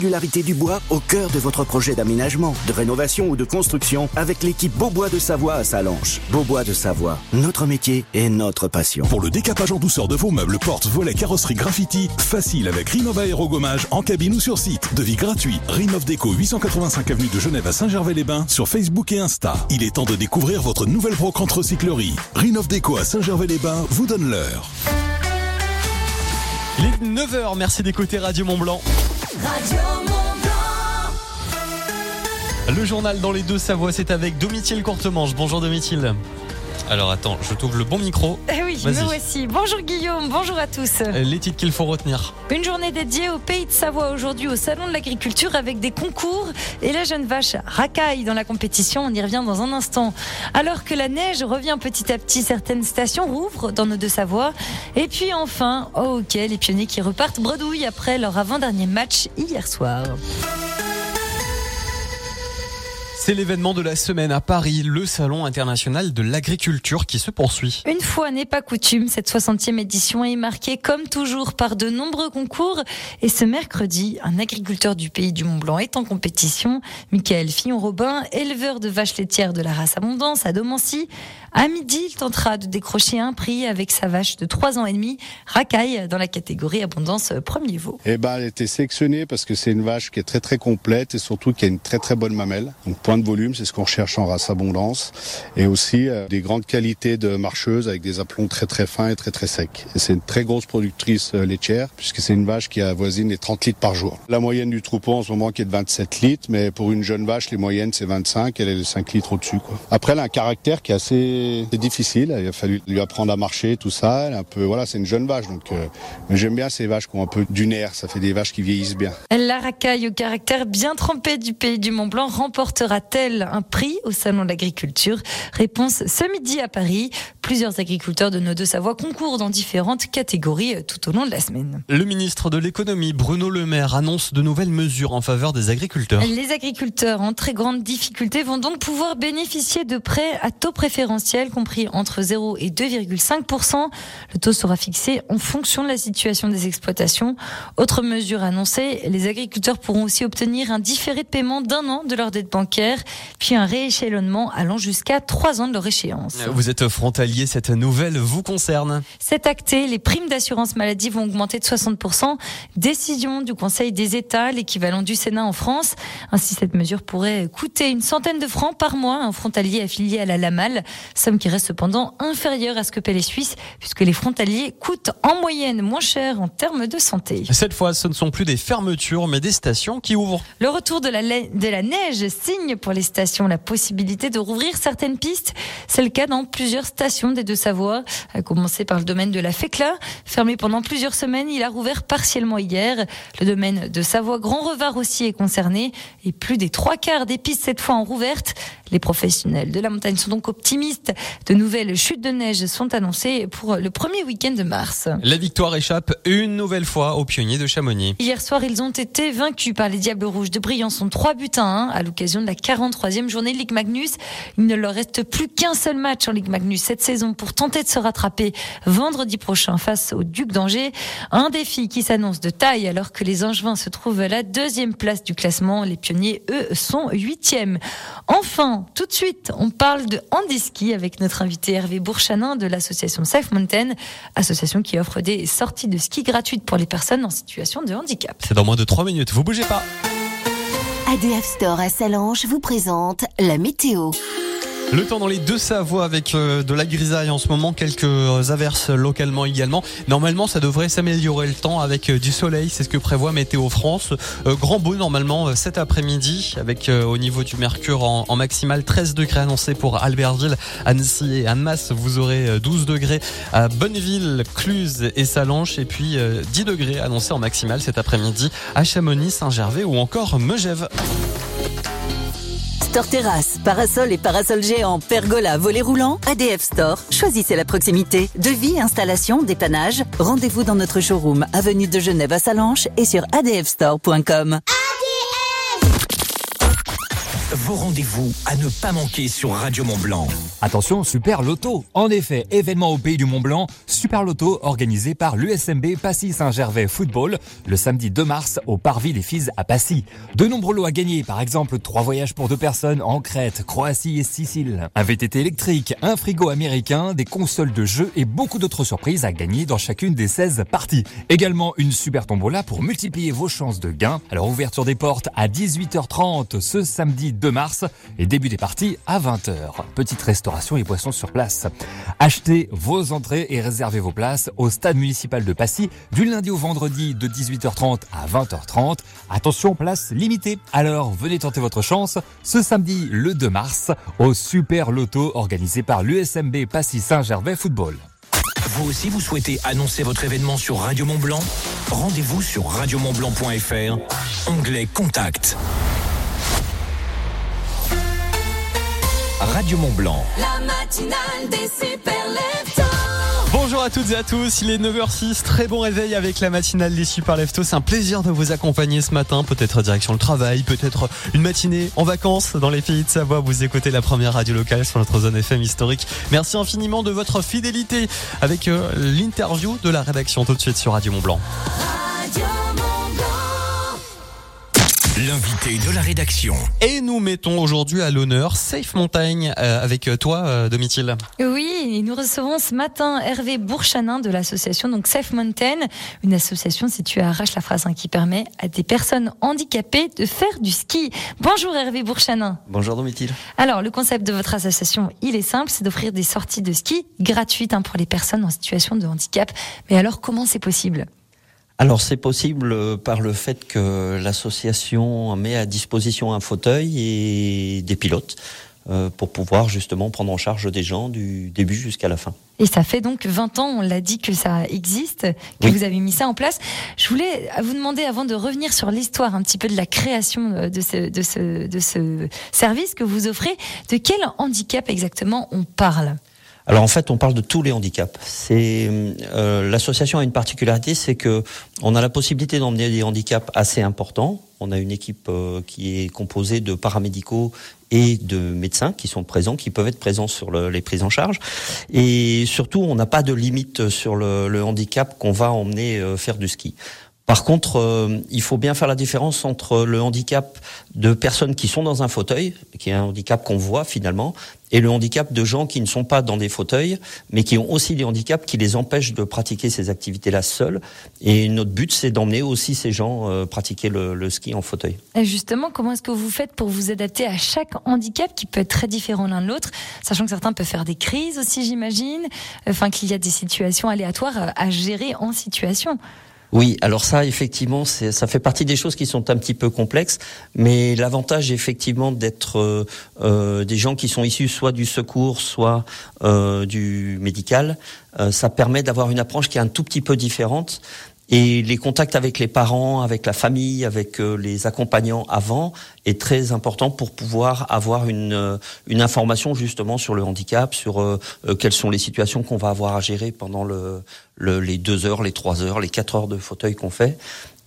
Régularité du bois au cœur de votre projet d'aménagement, de rénovation ou de construction avec l'équipe Beaubois de Savoie à Salanches. Beaubois de Savoie, notre métier et notre passion. Pour le décapage en douceur de vos meubles, portes, volets, carrosserie, graffiti, facile avec Rinova Aérogommage en cabine ou sur site. Devis gratuit. Rinov Déco 885 avenue de Genève à Saint-Gervais-les-Bains sur Facebook et Insta. Il est temps de découvrir votre nouvelle brocante recyclerie. Rinov Déco à Saint-Gervais-les-Bains vous donne l'heure. Il est 9h, merci d'écouter Radio Mont Blanc. Le journal dans les deux Savoies, c'est avec Domitil Courtemanche. Bonjour Domitil. Alors attends, je trouve le bon micro. Eh oui, me voici. Bonjour Guillaume, bonjour à tous. Les titres qu'il faut retenir. Une journée dédiée au pays de Savoie aujourd'hui au Salon de l'Agriculture avec des concours et la jeune vache racaille dans la compétition. On y revient dans un instant. Alors que la neige revient petit à petit, certaines stations rouvrent dans nos deux Savoies. Et puis enfin, oh ok, les pionniers qui repartent bredouille après leur avant-dernier match hier soir. C'est l'événement de la semaine à Paris, le Salon international de l'agriculture qui se poursuit. Une fois n'est pas coutume, cette 60e édition est marquée comme toujours par de nombreux concours. Et ce mercredi, un agriculteur du pays du Mont-Blanc est en compétition. Michael Fillon-Robin, éleveur de vaches laitières de la race Abondance à Domancy. À midi, il tentera de décrocher un prix avec sa vache de 3 ans et demi, racaille, dans la catégorie Abondance premier veau. Eh ben, elle a été sélectionnée parce que c'est une vache qui est très très complète et surtout qui a une très très bonne mamelle. Donc de volume, c'est ce qu'on recherche en race abondance. Et aussi euh, des grandes qualités de marcheuse avec des aplombs très très fins et très très secs. C'est une très grosse productrice euh, laitière puisque c'est une vache qui avoisine les 30 litres par jour. La moyenne du troupeau en ce moment qui est de 27 litres, mais pour une jeune vache, les moyennes c'est 25, elle est de 5 litres au-dessus. Quoi. Après, elle a un caractère qui est assez difficile. Il a fallu lui apprendre à marcher, tout ça. Elle un peu, voilà, c'est une jeune vache, donc euh, j'aime bien ces vaches qui ont un peu du nerf. Ça fait des vaches qui vieillissent bien. La racaille au caractère bien trempé du pays du Mont Blanc remportera-t-elle un prix au salon de l'agriculture? Réponse ce midi à Paris. Plusieurs agriculteurs de nos deux Savoie concourent dans différentes catégories tout au long de la semaine. Le ministre de l'économie Bruno Le Maire annonce de nouvelles mesures en faveur des agriculteurs. Les agriculteurs en très grande difficulté vont donc pouvoir bénéficier de prêts à taux préférentiel compris entre 0 et 2,5% Le taux sera fixé en fonction de la situation des exploitations. Autre mesure annoncée, les agriculteurs pourront aussi obtenir un différé de paiement d'un an de leur dette bancaire, puis un rééchelonnement allant jusqu'à trois ans de leur échéance. Vous êtes frontalier, cette nouvelle vous concerne. C'est acté, les primes d'assurance maladie vont augmenter de 60 Décision du Conseil des États, l'équivalent du Sénat en France. Ainsi, cette mesure pourrait coûter une centaine de francs par mois à un frontalier affilié à la LAMAL, somme qui reste cependant inférieur à ce que paient les Suisses, puisque les frontaliers coûtent en moyenne moins cher en termes de santé. Cette fois, ce ne sont plus des fermetures, mais des stations qui ouvrent. Le retour de la, de la neige signe pour les stations la possibilité de rouvrir certaines pistes. C'est le cas dans plusieurs stations des Deux-Savoie, à commencer par le domaine de la Fécla. Fermé pendant plusieurs semaines, il a rouvert partiellement hier. Le domaine de Savoie-Grand-Revard aussi est concerné, et plus des trois quarts des pistes cette fois en rouvertes. Les professionnels de la montagne sont donc optimistes. De nouvelles chutes de neige sont annoncées pour le premier week-end de mars. La victoire échappe une nouvelle fois aux pionniers de Chamonix. Hier soir, ils ont été vaincus par les Diables Rouges de Briançon 3 buts à 1 à l'occasion de la 43e journée de Ligue Magnus. Il ne leur reste plus qu'un seul match en Ligue Magnus cette saison pour tenter de se rattraper vendredi prochain face au Duc d'Angers. Un défi qui s'annonce de taille alors que les Angevins se trouvent à la deuxième place du classement. Les pionniers, eux, sont huitièmes. Enfin, tout de suite, on parle de handiski avec notre invité Hervé Bourchanin de l'association Safe Mountain, association qui offre des sorties de ski gratuites pour les personnes en situation de handicap. C'est dans moins de 3 minutes, vous bougez pas. ADF Store à Salange vous présente la météo. Le temps dans les deux Savoies avec euh, de la grisaille en ce moment, quelques averses localement également. Normalement, ça devrait s'améliorer le temps avec euh, du soleil, c'est ce que prévoit Météo France. Euh, grand beau normalement cet après-midi avec au niveau du mercure en, en, maximal 13 degrés annoncés pour Albertville, Annecy et Annemasse. Vous aurez 12 degrés à Bonneville, Cluse et Salanches et puis 10 degrés annoncés en maximal cet après-midi à Chamonix, Saint-Gervais ou encore Megève. Store Terrasse, parasol et parasol géant, pergola, volet roulant, ADF Store. Choisissez la proximité. Devis, installation, dépannage. Rendez-vous dans notre showroom, avenue de Genève à Salanches et sur adfstore.com. rendez-vous à ne pas manquer sur Radio Mont Blanc. Attention, Super Loto. En effet, événement au pays du Mont Blanc, Super Loto organisé par l'USMB Passy Saint-Gervais Football le samedi 2 mars au Parvis des Fises à Passy. De nombreux lots à gagner, par exemple trois voyages pour deux personnes en Crète, Croatie et Sicile, un VTT électrique, un frigo américain, des consoles de jeux et beaucoup d'autres surprises à gagner dans chacune des 16 parties. Également une super tombola pour multiplier vos chances de gain. Alors ouverture des portes à 18h30 ce samedi 2 mars et début des parties à 20h. Petite restauration et boissons sur place. Achetez vos entrées et réservez vos places au stade municipal de Passy du lundi au vendredi de 18h30 à 20h30. Attention, place limitée. Alors venez tenter votre chance ce samedi le 2 mars au Super Loto organisé par l'USMB Passy Saint-Gervais Football. Vous aussi, vous souhaitez annoncer votre événement sur Radio Mont Blanc? Rendez-vous sur radiomontblanc.fr, onglet Contact. Radio Mont Blanc. La matinale des super Bonjour à toutes et à tous, il est 9h06, très bon réveil avec la matinale des Super Leftos. C'est un plaisir de vous accompagner ce matin, peut-être direction le travail, peut-être une matinée en vacances dans les pays de Savoie. Vous écoutez la première radio locale sur notre zone FM historique. Merci infiniment de votre fidélité avec euh, l'interview de la rédaction tout de suite sur Radio Mont Blanc. L'invité de la rédaction. Et nous mettons aujourd'hui à l'honneur Safe Montagne euh, avec toi, euh, Domitil. Oui, nous recevons ce matin Hervé Bourchanin de l'association donc Safe Mountain, une association située à Arrache-la-Frasin qui permet à des personnes handicapées de faire du ski. Bonjour Hervé Bourchanin. Bonjour Domitil. Alors, le concept de votre association, il est simple, c'est d'offrir des sorties de ski gratuites hein, pour les personnes en situation de handicap. Mais alors, comment c'est possible? Alors c'est possible euh, par le fait que l'association met à disposition un fauteuil et des pilotes euh, pour pouvoir justement prendre en charge des gens du début jusqu'à la fin. Et ça fait donc 20 ans, on l'a dit que ça existe, que vous avez mis ça en place. Je voulais vous demander, avant de revenir sur l'histoire un petit peu de la création euh, de ce, de ce, de ce service que vous offrez, de quel handicap exactement on parle? Alors en fait, on parle de tous les handicaps. C'est euh, l'association a une particularité, c'est que on a la possibilité d'emmener des handicaps assez importants. On a une équipe euh, qui est composée de paramédicaux et de médecins qui sont présents, qui peuvent être présents sur le, les prises en charge. Et surtout, on n'a pas de limite sur le, le handicap qu'on va emmener euh, faire du ski. Par contre, euh, il faut bien faire la différence entre le handicap de personnes qui sont dans un fauteuil, qui est un handicap qu'on voit finalement, et le handicap de gens qui ne sont pas dans des fauteuils, mais qui ont aussi des handicaps qui les empêchent de pratiquer ces activités-là seuls. Et notre but, c'est d'emmener aussi ces gens euh, pratiquer le, ski en fauteuil. Et justement, comment est-ce que vous faites pour vous adapter à chaque handicap qui peut être très différent l'un de l'autre, sachant que certains peuvent faire des crises aussi, j'imagine, enfin qu'il y a des situations aléatoires à gérer en situation? Oui, alors ça, effectivement, ça fait partie des choses qui sont un petit peu complexes, mais l'avantage, effectivement, d'être euh, euh, des gens qui sont issus soit du secours, soit euh, du médical, ça permet d'avoir une approche qui est un tout petit peu différente. Et les contacts avec les parents, avec la famille, avec euh, les accompagnants avant est très important pour pouvoir avoir une, euh, une information justement sur le handicap, sur euh, quelles sont les situations qu'on va avoir à gérer pendant le, le, les deux heures, les trois heures, les quatre heures de fauteuil qu'on fait.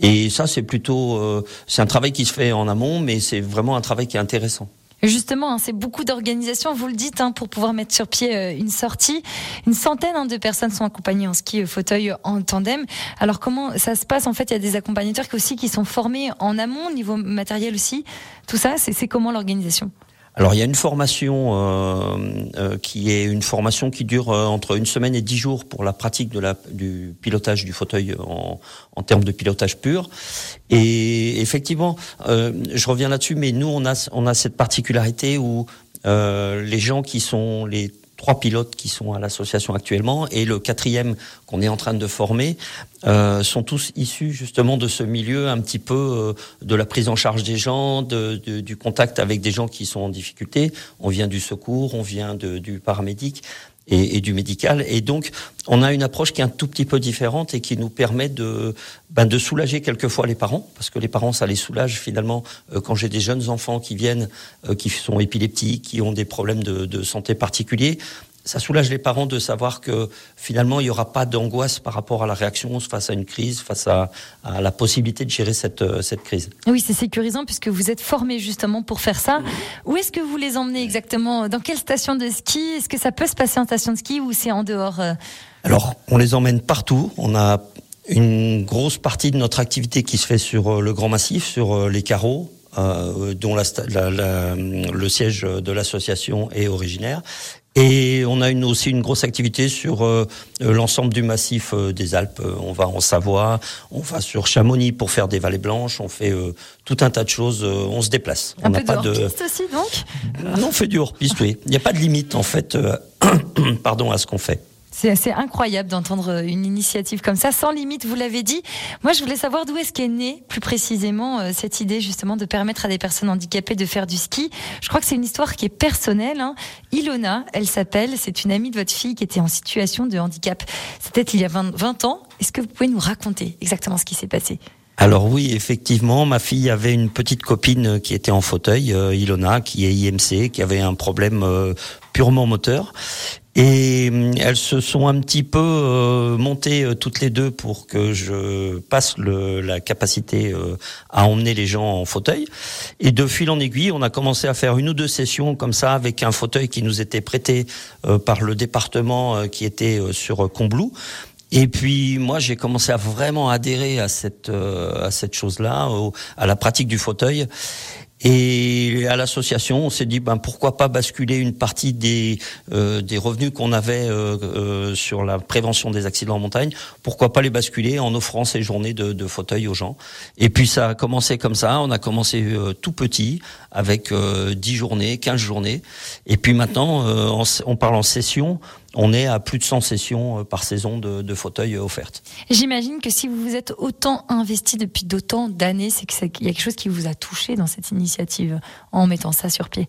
Et ça, c'est plutôt, c'est un travail qui se fait en amont, mais c'est vraiment un travail qui est intéressant. Justement, hein, c'est beaucoup d'organisations, vous le dites, hein, pour pouvoir mettre sur pied euh, une sortie. Une centaine hein, de personnes sont accompagnées en ski fauteuil en tandem. Alors comment ça se passe? En fait, il y a des accompagnateurs qui aussi qui sont formés en amont, au niveau matériel aussi. Tout ça, c'est comment l'organisation? Alors il y a une formation euh, euh, qui est une formation qui dure euh, entre une semaine et dix jours pour la pratique de la, du pilotage du fauteuil en, en termes de pilotage pur. Et effectivement, euh, je reviens là-dessus, mais nous on a on a cette particularité où les gens qui sont les trois pilotes qui sont à l'association actuellement et le quatrième qu'on est en train de former euh, sont tous issus justement de ce milieu un petit peu euh, de la prise en charge des gens, de, du contact avec des gens qui sont en difficulté. On vient du secours, on vient du paramédic et, et, du médical. Et donc, on a une approche qui est un tout petit peu différente et qui nous permet de, ben, de soulager quelquefois les parents, parce que les parents, ça les soulage finalement euh, quand j'ai des jeunes enfants qui viennent, euh, qui sont épileptiques, qui ont des problèmes de, de santé particuliers. Ça soulage les parents de savoir que finalement il n'y aura pas d'angoisse par rapport à la réaction face à une crise, face à, à la possibilité de gérer cette, euh, cette crise. Oui, c'est sécurisant puisque vous êtes formé justement pour faire ça. Où est-ce que vous les emmenez exactement? Dans quelle station de ski? Est-ce que ça peut se passer en station de ski ou c'est en dehors euh? Alors, on les emmène partout. On a une grosse partie de notre activité qui se fait sur euh, le Grand Massif, sur les carreaux, euh, dont la, la, la, le siège de l'association est originaire. Et on a une, aussi une grosse activité sur euh, l'ensemble du massif euh, des Alpes. On va en Savoie, on va sur Chamonix pour faire des vallées blanches, on fait euh, tout un tas de choses, on se déplace. Un on peu n'a pas de de. hors-piste aussi donc? Non, on fait du hors-piste, oui. Il n'y a pas de limite en fait, pardon, à ce qu'on fait. C'est assez incroyable d'entendre une initiative comme ça, sans limite, vous l'avez dit. Moi, je voulais savoir d'où est-ce qu'est née, plus précisément, euh, cette idée justement de permettre à des personnes handicapées de faire du ski. Je crois que c'est une histoire qui est personnelle. Hein. Ilona, elle s'appelle, c'est une amie de votre fille qui était en situation de handicap. C'était il y a 20, 20 ans. Est-ce que vous pouvez nous raconter exactement ce qui s'est passé? Alors oui, effectivement, ma fille avait une petite copine qui était en fauteuil, euh, Ilona, qui est IMC, qui avait un problème euh, purement moteur. Et hum, elles se sont un petit peu euh, montées euh, toutes les deux pour que je passe le, la capacité euh, à emmener les gens en fauteuil. Et de fil en aiguille, on a commencé à faire une ou deux sessions comme ça avec un fauteuil qui nous était prêté euh, par le département euh, qui était euh, sur Combloux. Et puis moi j'ai commencé à vraiment adhérer à cette euh, à cette chose-là, à la pratique du fauteuil. Et à l'association, on s'est dit ben pourquoi pas basculer une partie des euh, des revenus qu'on avait euh, euh, sur la prévention des accidents en montagne, pourquoi pas les basculer en offrant ces journées de, de fauteuil aux gens. Et puis ça a commencé comme ça. On a commencé euh, tout petit avec euh, 10 journées, 15 journées. Et puis maintenant, on parle en session. On est à plus de 100 sessions euh, par saison de, de fauteuils offertes. J'imagine que si vous vous êtes autant investi depuis d'autant d'années, c'est qu'il y a quelque chose qui vous a touché dans cette initiative en mettant ça sur pied.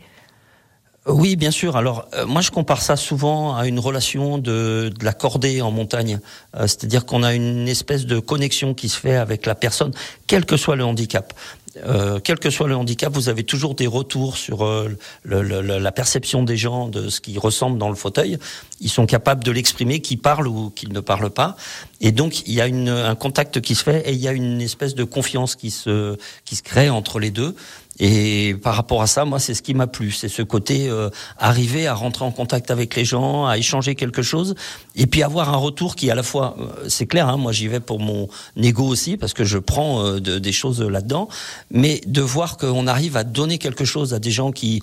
Oui, bien sûr. Alors, euh, moi, je compare ça souvent à une relation de, de la cordée en montagne. Euh, C'est-à-dire qu'on a une espèce de connexion qui se fait avec la personne, quel que soit le handicap. Euh, quel que soit le handicap, vous avez toujours des retours sur euh, le- le- la perception des gens de ce qu'ils ressentent dans le fauteuil. Ils sont capables de l'exprimer, qu'ils parlent ou qu'ils ne parlent pas. Et donc, il y a une, un contact qui se fait et il y a une espèce de confiance qui se, qui se crée entre les deux. Et par rapport à ça, moi, c'est ce qui m'a plu, c'est ce côté euh, arriver à rentrer en contact avec les gens, à échanger quelque chose, et puis avoir un retour qui, à la fois, euh, c'est clair, hein, moi j'y vais pour mon ego aussi parce que je prends euh, de- des choses là-dedans, mais de voir qu'on arrive à donner quelque chose à des gens qui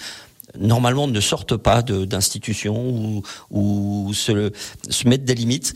normalement ne sortent pas d'institutions ou, ou se, se mettre des limites.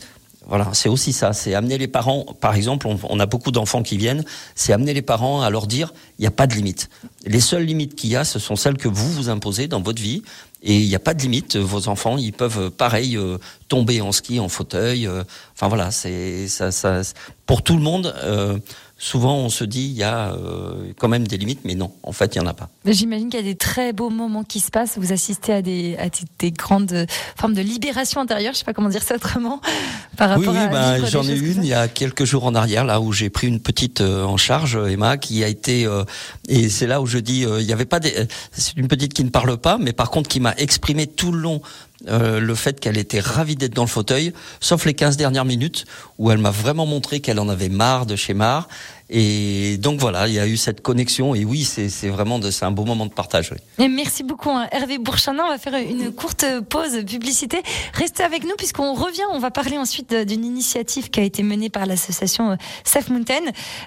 Voilà, c'est aussi ça, c'est amener les parents, par exemple, on, on a beaucoup d'enfants qui viennent, c'est amener les parents à leur dire, il n'y a pas de limite. Les seules limites qu'il y a, ce sont celles que vous vous imposez dans votre vie, et il n'y a pas de limite. Vos enfants, ils peuvent, pareil, euh, tomber en ski, en fauteuil. euh, enfin voilà, c'est ça, ça, pour tout le monde. euh, souvent, on se dit, il y a euh, quand même des limites, mais non, en fait, il y en a pas. J'imagine qu'il y a des très beaux moments qui se passent. Vous assistez à des, à des, des grandes euh, formes de libération intérieure. Je sais pas comment dire ça autrement. Par rapport Oui, oui, des j'en ai une il y a quelques jours en arrière, là où j'ai pris une petite euh, en charge, Emma, qui a été euh, et c'est là où je dis, il y avait pas des, c'est une petite qui ne parle pas, mais par contre qui m'a exprimé tout le long euh, le fait qu'elle était ravie d'être dans le fauteuil, sauf les 15 dernières minutes où elle m'a vraiment montré qu'elle en avait marre de chez Mar. Et donc voilà, il y a eu cette connexion et oui, c'est vraiment de, c'est un beau moment de partage. oui. Et merci beaucoup hein, Hervé Bourchanin. On va faire une courte pause publicité. Restez avec nous puisqu'on revient. On va parler ensuite d'une initiative qui a été menée par l'association euh, Safe Mountain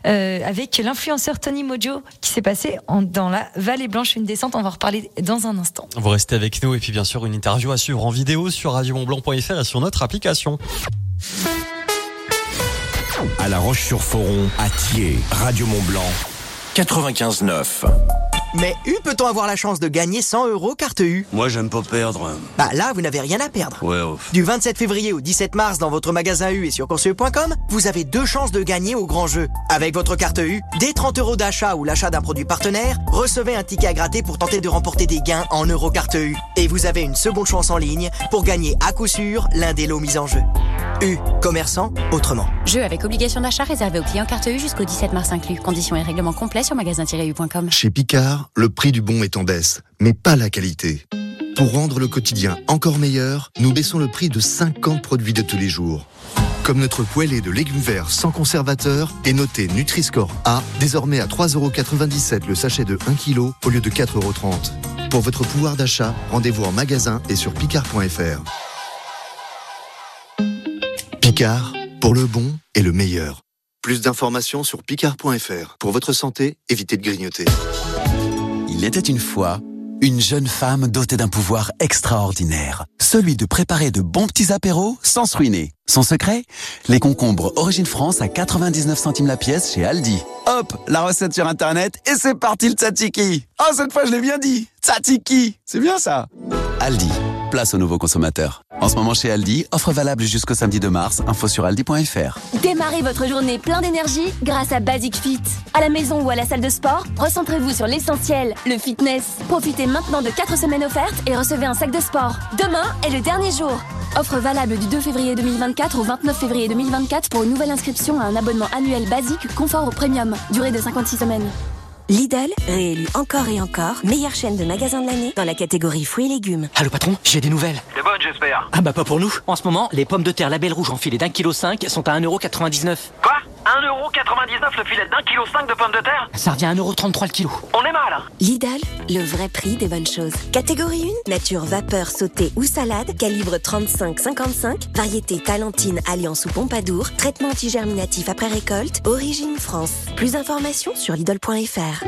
euh, avec l'influenceur Tony Mojo qui s'est passé en- dans la Vallée Blanche, une descente. On va en reparler dans un instant. Vous restez avec nous et puis bien sûr une interview à suivre en vidéo sur radiomontblanc.fr et sur notre application. À La Roche-sur-Foron, à Thiers, Radio Mont-Blanc, 95.9. Mais U peut-on avoir la chance de gagner 100 euros carte U? Moi, j'aime pas perdre. Bah là, vous n'avez rien à perdre. Ouais, ouf. Du 27 février au 17 mars dans votre magasin U et sur conseil.com, vous avez deux chances de gagner au grand jeu. Avec votre carte U, dès 30 euros d'achat ou l'achat d'un produit partenaire, recevez un ticket à gratter pour tenter de remporter des gains en euros carte U. Et vous avez une seconde chance en ligne pour gagner à coup sûr l'un des lots mis en jeu. U, commerçant autrement. Jeu avec obligation d'achat réservé aux clients carte U jusqu'au 17 mars inclus. Conditions et règlements complets sur magasin-u.com. Chez Picard, le prix du bon est en baisse, mais pas la qualité. Pour rendre le quotidien encore meilleur, nous baissons le prix de 50 produits de tous les jours. Comme notre poêlée de légumes verts sans conservateur est noté Nutri-Score A, désormais à 3,97€ le sachet de 1 kg au lieu de 4,30€. Pour votre pouvoir d'achat, rendez-vous en magasin et sur picard.fr. Picard, pour le bon et le meilleur. Plus d'informations sur picard.fr. Pour votre santé, évitez de grignoter. Il était une fois une jeune femme dotée d'un pouvoir extraordinaire, celui de préparer de bons petits apéros sans se ruiner. Son secret Les concombres Origine France à 99 centimes la pièce chez Aldi. Hop, la recette sur internet et c'est parti le tzatziki. Oh, cette fois je l'ai bien dit. Tzatziki, c'est bien ça. Aldi, place aux nouveaux consommateurs. En ce moment chez Aldi, offre valable jusqu'au samedi 2 mars, info sur aldi.fr. Démarrez votre journée plein d'énergie grâce à Basic Fit. À la maison ou à la salle de sport, recentrez-vous sur l'essentiel, le fitness. Profitez maintenant de 4 semaines offertes et recevez un sac de sport. Demain est le dernier jour. Offre valable du 2 février 2024 au 29 février 2024 pour une nouvelle inscription à un abonnement annuel basique confort au premium. Durée de 56 semaines. Lidl, réélu encore et encore, meilleure chaîne de magasins de l'année dans la catégorie fruits et légumes. Allô patron, j'ai des nouvelles. C'est bonne j'espère. Ah bah pas pour nous. En ce moment, les pommes de terre label rouge en filet d'un kilo 5 sont à 1,99€. Quoi? 1,99€ le filet d'un kilo 5 de pommes de terre Ça revient à 1,33€ le kilo. On est mal. Lidl, le vrai prix des bonnes choses. Catégorie 1, nature vapeur sautée ou salade, calibre 35-55, variété talentine alliance ou pompadour, traitement antigerminatif après récolte, origine France. Plus d'informations sur Lidl.fr.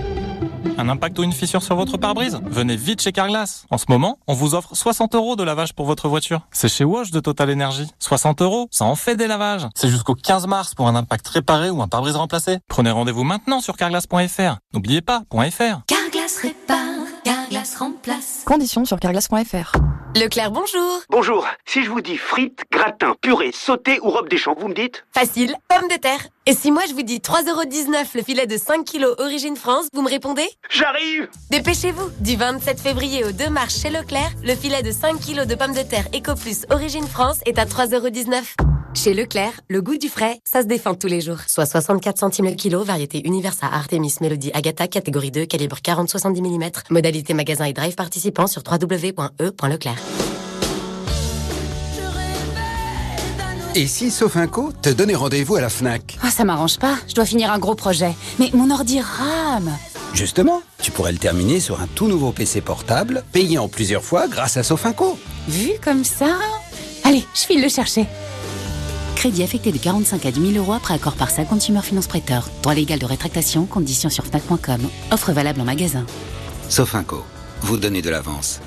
Un impact ou une fissure sur votre pare-brise? Venez vite chez Carglass. En ce moment, on vous offre 60 euros de lavage pour votre voiture. C'est chez Wash de Total Energy. 60 euros, ça en fait des lavages. C'est jusqu'au 15 mars pour un impact réparé ou un pare-brise remplacé. Prenez rendez-vous maintenant sur carglass.fr. N'oubliez pas, .fr. Carglass répare, Carglass remplace. Conditions sur carglass.fr. Leclerc, bonjour. Bonjour. Si je vous dis frites, gratin, purée, sauté ou robe des champs, vous me dites Facile, pomme de terre. Et si moi je vous dis 3,19€ le filet de 5 kg Origine France, vous me répondez J'arrive Dépêchez-vous Du 27 février au 2 mars chez Leclerc, le filet de 5 kg de pommes de terre Eco Plus Origine France est à 3,19€. Chez Leclerc, le goût du frais, ça se défend tous les jours. Soit 64 centimes le kilo, variété Universa Artemis Melody Agatha, catégorie 2, calibre 40-70 mm. Modalité magasin et drive participant sur www.e.leclerc. Et si Sofinco te donnait rendez-vous à la FNAC? Ah, ça m'arrange pas. Je dois finir un gros projet. Mais mon ordi rame. Justement, tu pourrais le terminer sur un tout nouveau PC portable, payé en plusieurs fois grâce à Sofinco. Vu comme ça Allez, je file le chercher. Crédit affecté de 45 à 10 000 euros après accord par sa Consumer Finance Prêteur. Droit légal de rétractation, conditions sur FNAC.com. Offre valable en magasin. Sofinco, vous donnez de l'avance.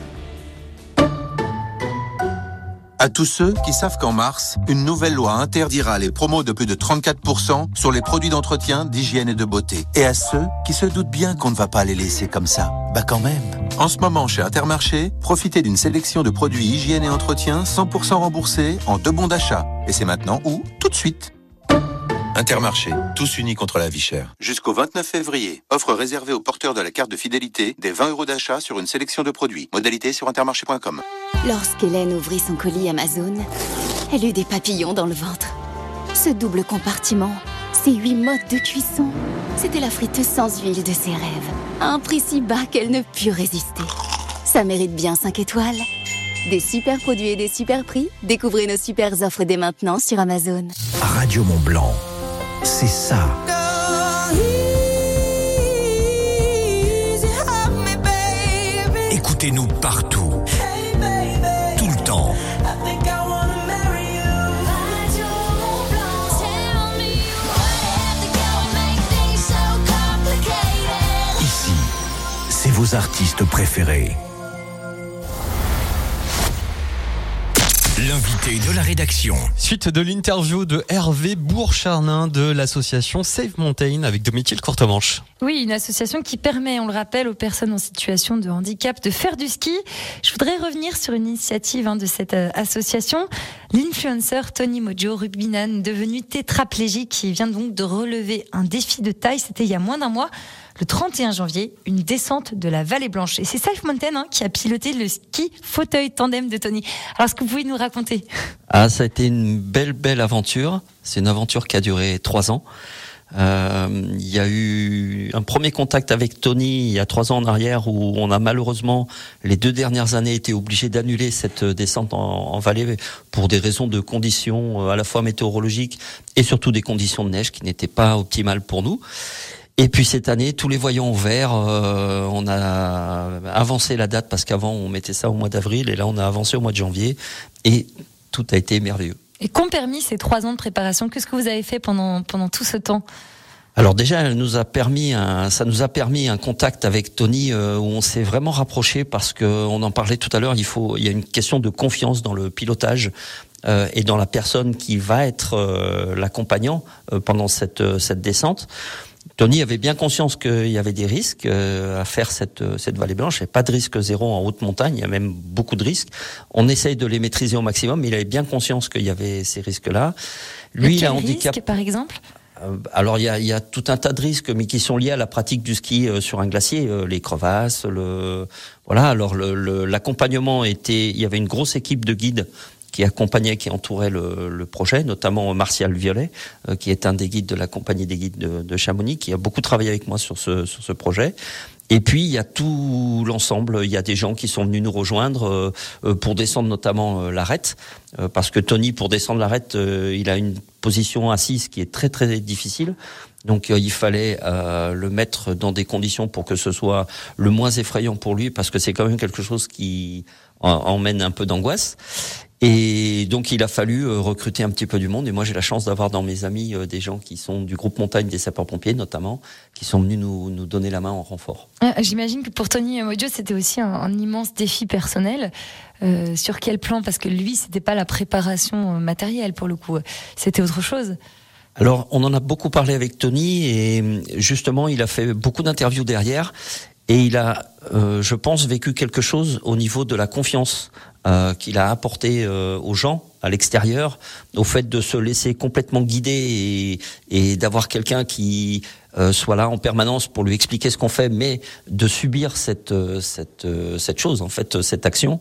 À tous ceux qui savent qu'en mars, une nouvelle loi interdira les promos de plus de 34% sur les produits d'entretien, d'hygiène et de beauté. Et à ceux qui se doutent bien qu'on ne va pas les laisser comme ça. Bah quand même. En ce moment, chez Intermarché, profitez d'une sélection de produits hygiène et entretien 100% remboursés en deux bons d'achat. Et c'est maintenant ou tout de suite. Intermarché, tous unis contre la vie chère. Jusqu'au 29 février, offre réservée aux porteurs de la carte de fidélité des 20 euros d'achat sur une sélection de produits. Modalité sur intermarché.com. Lorsqu'Hélène ouvrit son colis Amazon, elle eut des papillons dans le ventre. Ce double compartiment, ces huit modes de cuisson, c'était la friteuse sans huile de ses rêves. À un prix si bas qu'elle ne put résister. Ça mérite bien 5 étoiles. Des super produits et des super prix, découvrez nos super offres dès maintenant sur Amazon. Radio Mont Blanc, c'est ça. Écoutez-nous partout. Tout le temps. Ici, c'est vos artistes préférés. L'invité de la rédaction. Suite de l'interview de Hervé Bourcharnin de l'association Save Mountain avec Domitil Courtemanche. Oui, une association qui permet, on le rappelle, aux personnes en situation de handicap de faire du ski. Je voudrais revenir sur une initiative hein, de cette euh, association. L'influenceur Tony Mojo Rugbinan, devenu tétraplégique, qui vient donc de relever un défi de taille, c'était il y a moins d'un mois, le 31 janvier, une descente de la Vallée Blanche. Et c'est Safe Mountain hein, qui a piloté le ski fauteuil tandem de Tony. Alors, est-ce que vous pouvez nous raconter? Ah, ça a été une belle, belle aventure. C'est une aventure qui a duré trois ans. Euh, il y a eu un premier contact avec Tony il y a trois ans en arrière où on a malheureusement les deux dernières années été obligé d'annuler cette descente en, en, vallée pour des raisons de conditions à la fois météorologiques et surtout des conditions de neige qui n'étaient pas optimales pour nous. Et puis cette année, tous les voyants ouverts, euh, on a avancé la date parce qu'avant on mettait ça au mois d'avril et là on a avancé au mois de janvier et tout a été merveilleux. Et qu'ont permis ces trois ans de préparation? Qu'est-ce que vous avez fait pendant, pendant tout ce temps? Alors déjà, elle nous a permis un, ça nous a permis un contact avec Tony euh, où on s'est vraiment rapproché parce que on en parlait tout à l'heure. Il faut, il y a une question de confiance dans le pilotage euh, et dans la personne qui va être euh, l'accompagnant euh, pendant cette cette descente. Tony avait bien conscience qu'il y avait des risques euh, à faire cette, cette vallée blanche. Il n'y a pas de risque zéro en haute montagne, il y a même beaucoup de risques. On essaye de les maîtriser au maximum, mais il avait bien conscience qu'il y avait ces risques-là. Lui, il a handicap. Risque, par exemple alors il y a, il y a tout un tas de risques, mais qui sont liés à la pratique du ski sur un glacier, les crevasses, le voilà. Alors l'accompagnement le, était, il y avait une grosse équipe de guides qui accompagnait, qui entourait le, le projet, notamment Martial Violet, euh, qui est un des guides de la compagnie des guides de, de, Chamonix, qui a beaucoup travaillé avec moi sur ce, sur ce projet. Et puis il y a tout l'ensemble. Il y a des gens qui sont venus nous rejoindre euh, euh pour descendre notamment euh, l'arête, euh, parce que Tony pour descendre l'arête, il a une position assise qui est très très difficile. Donc il fallait le mettre dans des conditions pour que ce soit le moins effrayant pour lui, parce que c'est quand même quelque chose qui emmène un peu d'angoisse. Et donc il a fallu euh, recruter un petit peu du monde. Et moi j'ai la chance d'avoir dans mes amis euh, des gens qui sont du groupe montagne des sapeurs-pompiers notamment, qui sont venus nous, nous donner la main en renfort. Ah, j'imagine que pour Tony Mojo c'était aussi un, un, immense défi personnel. Euh, sur quel plan? Parce que lui c'était pas la préparation matérielle pour le coup, c'était autre chose. Alors, on en a beaucoup parlé avec Tony et justement, il a fait beaucoup d'interviews derrière et il a, euh, je pense, vécu quelque chose au niveau de la confiance euh, qu'il a apporté euh, aux gens à l'extérieur, au fait de se laisser complètement guider et, et d'avoir quelqu'un qui euh, soit là en permanence pour lui expliquer ce qu'on fait, mais de subir cette euh, cette euh, cette chose en fait cette action,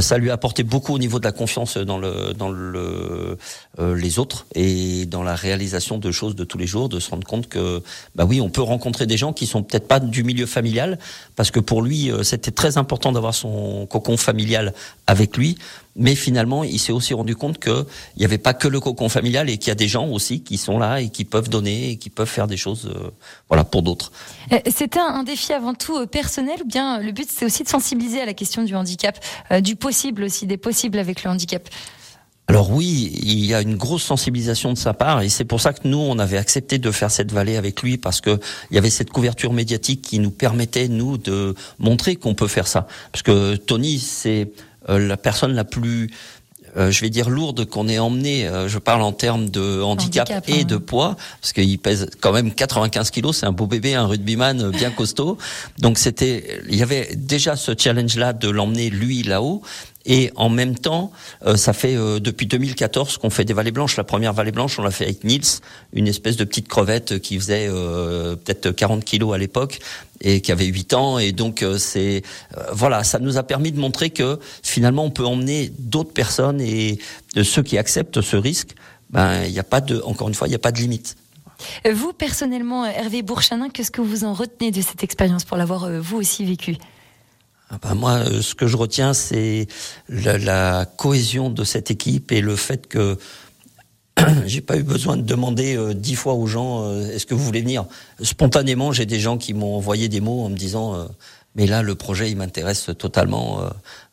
ça lui a apporté beaucoup au niveau de la confiance dans le dans le les autres et dans la réalisation de choses de tous les jours, de se rendre compte que bah oui on peut rencontrer des gens qui sont peut-être pas du milieu familial parce que pour lui c'était très important d'avoir son cocon familial avec lui mais finalement, il s'est aussi rendu compte qu'il n'y avait pas que le cocon familial et qu'il y a des gens aussi qui sont là et qui peuvent donner et qui peuvent faire des choses, euh, voilà, pour d'autres. Euh, c'était un défi avant tout euh, personnel ou bien le but c'est aussi de sensibiliser à la question du handicap, du possible aussi, des possibles avec le handicap. Alors oui, il y a une grosse sensibilisation de sa part et c'est pour ça que nous on avait accepté de faire cette vallée avec lui parce que il y avait cette couverture médiatique qui nous permettait nous de montrer qu'on peut faire ça. Parce que Tony c'est euh, la personne la plus euh, je vais dire lourde qu'on ait emmené. Euh, je parle en termes de handicap, et hein. de poids, parce qu'il pèse quand même 95 kilos. C'est un beau bébé, un rugbyman bien costaud. Donc c'était, il y avait déjà ce challenge-là de l'emmener lui là-haut. Et en même temps, euh, ça fait euh, depuis 2014 qu'on fait des vallées blanches. La première vallée blanche, on l'a fait avec Nils, une espèce de petite crevette qui faisait euh, peut-être 40 kilos à l'époque et qui avait 8 ans. Et donc c'est voilà, ça nous a permis de montrer que finalement on peut emmener d'autres personnes et de ceux qui acceptent ce risque. Ben il n'y a pas de, encore une fois, il n'y a pas de limite. Vous personnellement, Hervé Bourchanin, qu'est-ce que vous en retenez de cette expérience pour l'avoir vous aussi vécu? Ah bah, moi, euh, ce que je retiens, c'est la, cohésion de cette équipe et le fait que j'ai pas eu besoin de demander euh, dix fois aux gens euh, est-ce que vous voulez venir? Spontanément, j'ai des gens qui m'ont envoyé des mots en me disant mais là, le projet, il m'intéresse totalement.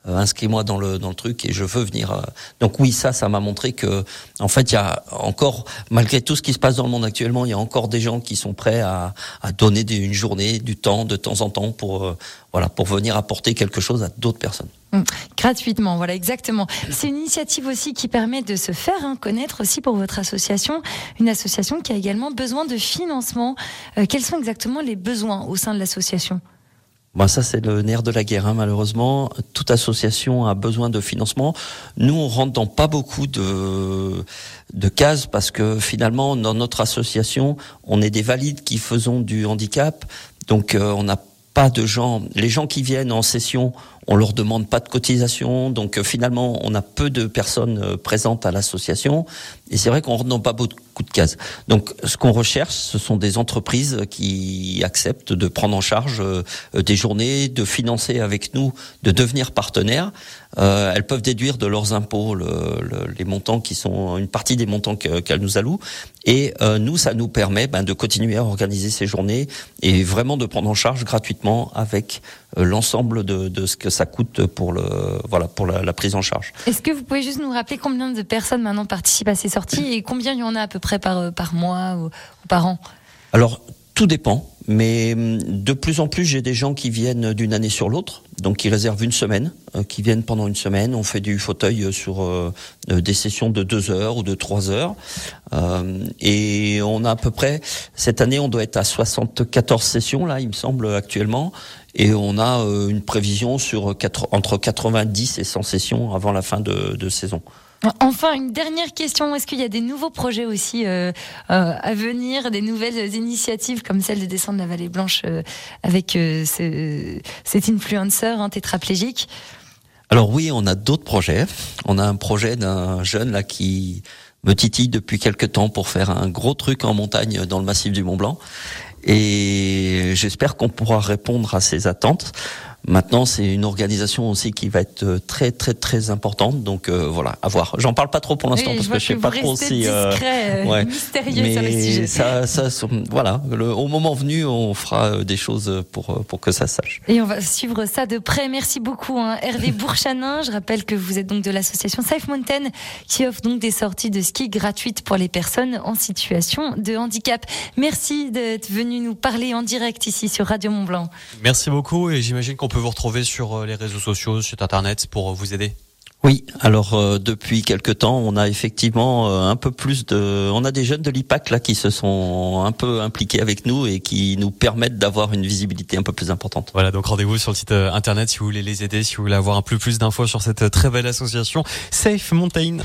Euh, inscris-moi dans le dans le truc et je veux venir. Euh. Donc oui, ça, ça m'a montré que en fait, il y a encore, malgré tout ce qui se passe dans le monde actuellement, il y a encore des gens qui sont prêts à, à donner une journée, du temps, de temps en temps pour euh, voilà pour venir apporter quelque chose à d'autres personnes. Mmh. Gratuitement, voilà exactement. C'est une initiative aussi qui permet de se faire hein, connaître aussi pour votre association, une association qui a également besoin de financement. quels sont exactement les besoins au sein de l'association? Bon, ça, c'est le nerf de la guerre, hein, malheureusement. Toute association a besoin de financement. Nous, on rentre dans pas beaucoup de, de cases parce que finalement, dans notre association, on est des valides qui faisons du handicap. Donc, euh, on n'a pas de gens. Les gens qui viennent en session, on leur demande pas de cotisation. Donc, euh, finalement, on a peu de personnes euh, présentes à l'association. Et c'est vrai qu'on rentre dans pas beaucoup de gaz. Donc, ce qu'on recherche, ce sont des entreprises qui acceptent de prendre en charge euh, des journées, de financer avec nous, de devenir partenaires. Euh, elles peuvent déduire de leurs impôts le, le, les montants qui sont une partie des montants qu'elles nous allouent. Et euh, nous, ça nous permet ben, de continuer à organiser ces journées et vraiment de prendre en charge gratuitement avec l'ensemble de, ce que ça coûte pour la, la prise en charge. Est-ce que vous pouvez juste nous rappeler combien de personnes maintenant participent à ces sorties? Et combien il y en a à peu près par par mois ou, par an Alors tout dépend. Mais hum, de plus en plus, j'ai des gens qui viennent d'une année sur l'autre, donc qui réservent une semaine, euh, qui viennent pendant une semaine. On fait du fauteuil sur euh, des sessions de deux heures ou de trois heures, euh, et on a à peu près cette année, on doit être à 74 sessions là, il me semble actuellement, et on a une prévision sur 4, entre 90 et 100 sessions avant la fin de saison. Enfin, une dernière question. Est-ce qu'il y a des nouveaux projets aussi euh, euh, à venir, des nouvelles initiatives comme celle de descendre la vallée blanche euh, avec ce, cet influenceur hein, tétraplégique? Alors oui, on a d'autres projets. On a un projet d'un jeune là qui me titille depuis quelque temps pour faire un gros truc en montagne dans le massif du Mont Blanc. Et j'espère qu'on pourra répondre à ses attentes. Maintenant, c'est une organisation aussi qui va être très très très importante. Donc euh, voilà, à voir. J'en parle pas trop pour l'instant Oui, parce je que je sais que pas trop si euh, discret, euh, mystérieux sur le sujet. ça, ça, voilà. Le- au moment venu, on fera euh, des choses pour euh, pour que ça sache. Et on va suivre ça de près. Merci beaucoup, hein. Hervé Bourchanin. Je rappelle que vous êtes donc de l'association Safe Mountain, qui offre donc des sorties de ski gratuites pour les personnes en situation de handicap. Merci d'être venu nous parler en direct ici sur Radio Mont Blanc. Merci beaucoup et j'imagine qu'on peut vous retrouver sur euh, les réseaux sociaux, sur internet pour euh, vous aider? Oui, alors euh, depuis quelque temps, on a effectivement euh, un peu plus de, on a des jeunes de l'IPAC là qui se sont un peu impliqués avec nous et qui nous permettent d'avoir une visibilité un peu plus importante. Voilà, donc rendez-vous sur le site euh, internet si vous voulez les aider, si vous voulez avoir un peu plus d'infos sur cette très belle association Safe Mountain.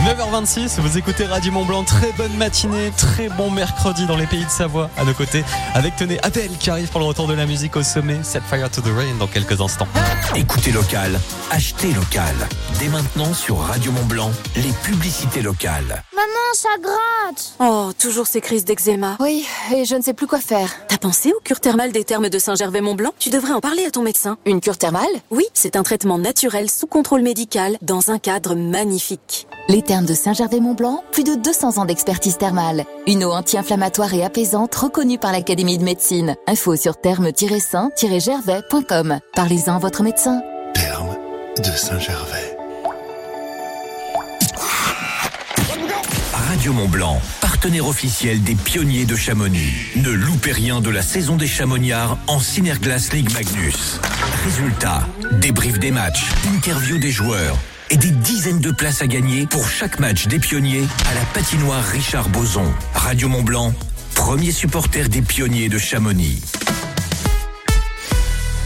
9h26, vous écoutez Radio Mont Blanc, très bonne matinée, très bon mercredi dans les pays de Savoie. À nos côtés, avec tenez Adèle qui arrive pour le retour de la musique au sommet, Set Fire to the Rain dans quelques instants. Écoutez local, achetez local. Dès maintenant sur Radio Mont Blanc, les publicités locales. Maman, ça gratte Oh, toujours ces crises d'eczéma. Oui, et je ne sais plus quoi faire. T'as pensé aux cures thermales des thermes de Saint-Gervais-Mont-Blanc? Tu devrais en parler à ton médecin. Une cure thermale? Oui, c'est un traitement naturel sous contrôle médical dans un cadre magnifique. Les thermes de Saint-Gervais-Mont-Blanc, plus de 200 ans d'expertise thermale. Une eau anti-inflammatoire et apaisante reconnue par l'Académie de médecine. Info sur thermes-saint-gervais.com. Parlez-en à votre médecin. Terme de Saint-Gervais. Radio Mont Blanc, partenaire officiel des pionniers de Chamonix. Ne loupez rien de la saison des Chamonniards en Synerglass League Magnus. Résultats, débrief des matchs, interview des joueurs et des dizaines de places à gagner pour chaque match des pionniers à la patinoire Richard Boson. Radio Mont Blanc, premier supporter des pionniers de Chamonix.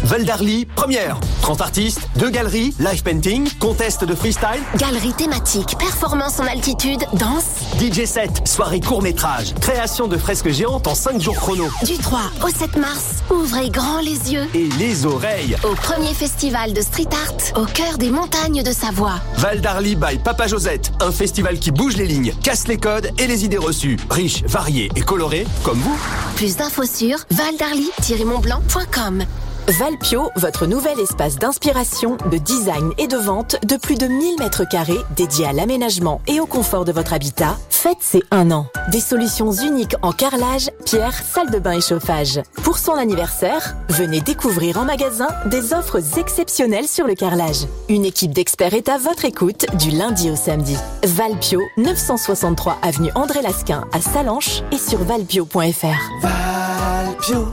Val d'Arly, première. 30 artistes, deux galeries, live painting, contest de freestyle, Galerie thématique, performance en altitude, danse. DJ set, soirée court-métrage, création de fresques géantes en 5 jours chrono. Du 3 au 7 mars, ouvrez grand les yeux. Et les oreilles. Au premier festival de street art au cœur des montagnes de Savoie. Val d'Arly by Papa Josette, un festival qui bouge les lignes, casse les codes et les idées reçues. Riche, varié et coloré, comme vous. Plus d'infos sur valdarly-montblanc.com. Valpio, votre nouvel espace d'inspiration, de design et de vente de plus de 1000 mètres carrés dédié à l'aménagement et au confort de votre habitat, faites ses un an. Des solutions uniques en carrelage, pierre, salle de bain et chauffage. Pour son anniversaire, venez découvrir en magasin des offres exceptionnelles sur le carrelage. Une équipe d'experts est à votre écoute du lundi au samedi. Valpio, 963 avenue André Lasquin à Salanches et sur valpio.fr. Valpio,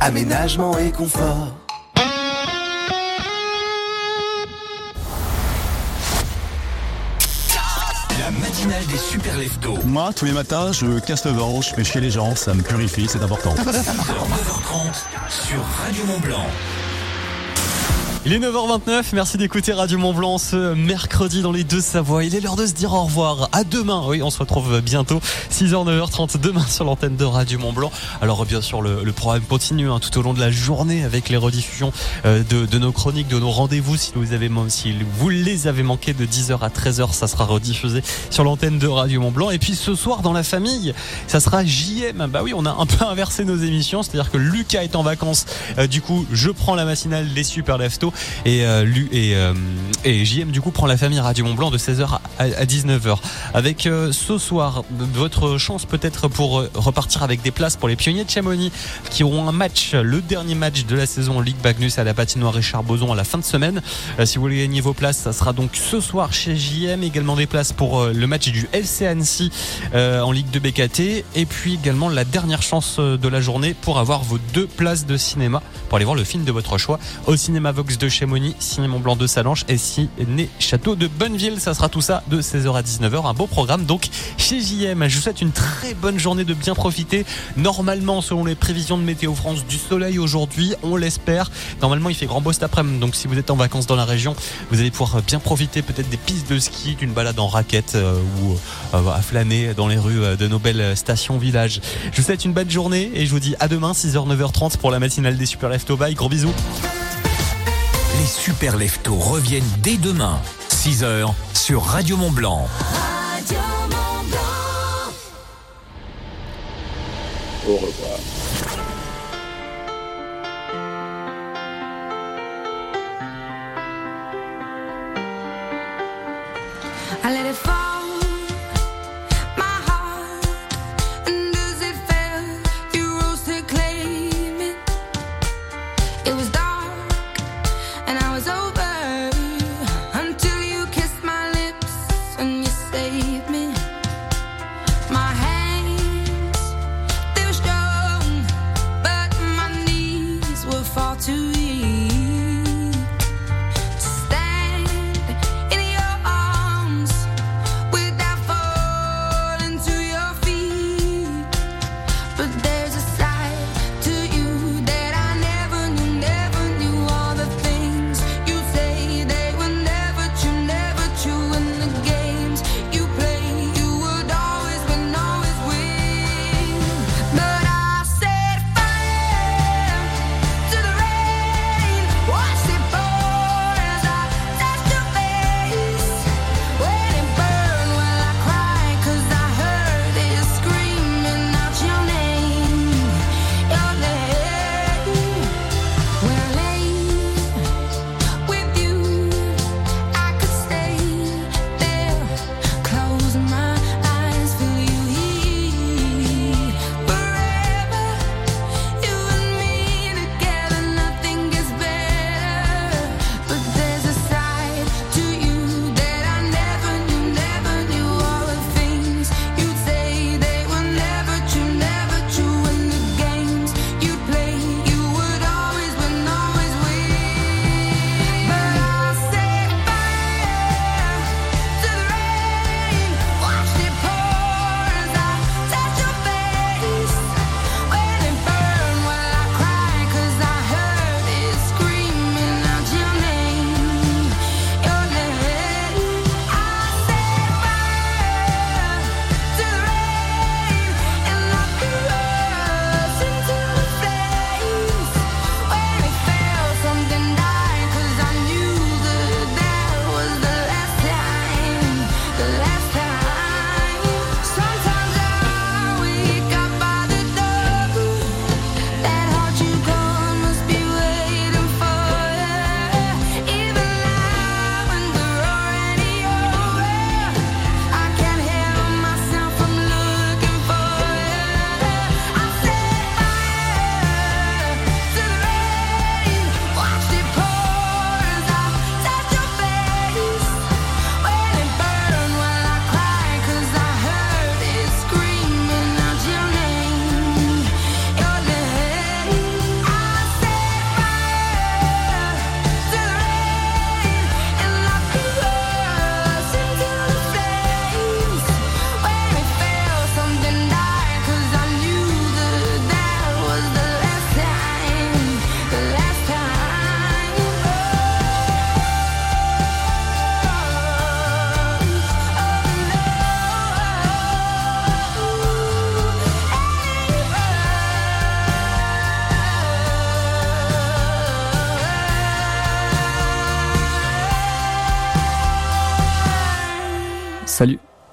aménagement et confort. La matinale des super leftos. Moi, tous les matins, je casse le ventre, je fais chier les gens, ça me purifie, c'est important. 6h, 9h30 sur Radio Mont Blanc. Il est 9h29, merci d'écouter Radio Mont Blanc ce mercredi dans les deux Savoie. Il est l'heure de se dire au revoir. À demain. Oui, on se retrouve bientôt. 6h, 9h30 demain sur l'antenne de Radio Mont Blanc. Alors bien sûr, le, programme continue hein, tout au long de la journée avec les rediffusions euh, de, de, nos chroniques, de nos rendez-vous. Si vous, avez, si vous les avez manqués de 10h à 13h, ça sera rediffusé sur l'antenne de Radio Mont Blanc. Et puis ce soir dans la famille, ça sera JM. Bah oui, on a un peu inversé nos émissions, c'est-à-dire que Lucas est en vacances. Euh, du coup, je prends la matinale des Super Lefto et, euh, euh, JM du coup prend la famille Radio Mont Blanc de 16h à, 19h. Avec euh, ce soir votre chance peut-être pour repartir avec des places pour les pionniers de Chamonix qui auront un match, le dernier match de la saison Ligue Bagnus à la patinoire Richard Boson à la fin de semaine. si vous voulez gagner vos places, ça sera donc ce soir chez JM. Également des places pour le match du FC Annecy en Ligue de BKT et puis également la dernière chance de la journée pour avoir vos deux places de cinéma pour aller voir le film de votre choix au cinéma Vox de Chamonix, Ciné Mont Blanc de Salanches et Ciné Château de Bonneville. Ça sera tout ça de 16h à 19h. Un beau programme donc chez JM. Je vous souhaite une très bonne journée de bien profiter. Normalement, selon les prévisions de Météo France, du soleil aujourd'hui, on l'espère. Normalement, il fait grand beau cet après-midi. Donc si vous êtes en vacances dans la région, vous allez pouvoir bien profiter peut-être des pistes de ski, d'une balade en raquette euh, ou euh, à flâner dans les rues euh, de nos belles stations villages. Je vous souhaite une bonne journée et je vous dis à demain 6h 9h30 pour la matinale des Super Lefto. Bye, gros bisous. Les Super Lefto reviennent dès demain, 6h, sur Radio Mont Blanc. Radio Mont Blanc. Au revoir.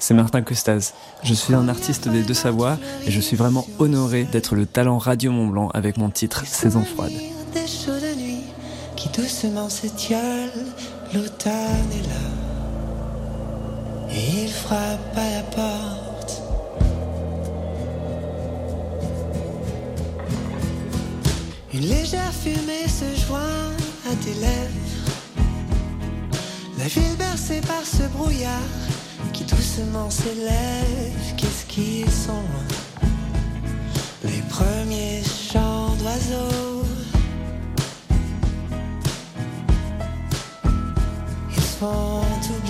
c'est Martin Costaz. Je suis un artiste des Deux Savoies et je suis vraiment honoré d'être le talent Radio Mont Blanc avec mon titre Saison froide. Des chaudes nuits qui doucement s'étiole, l'automne est là. Et il frappe à la porte. Une légère fumée se joint à tes lèvres. La ville bercée par ce brouillard doucement s'élèvent, qu'est-ce qu'ils sont hein? Les premiers chants d'oiseaux. Ils sont tout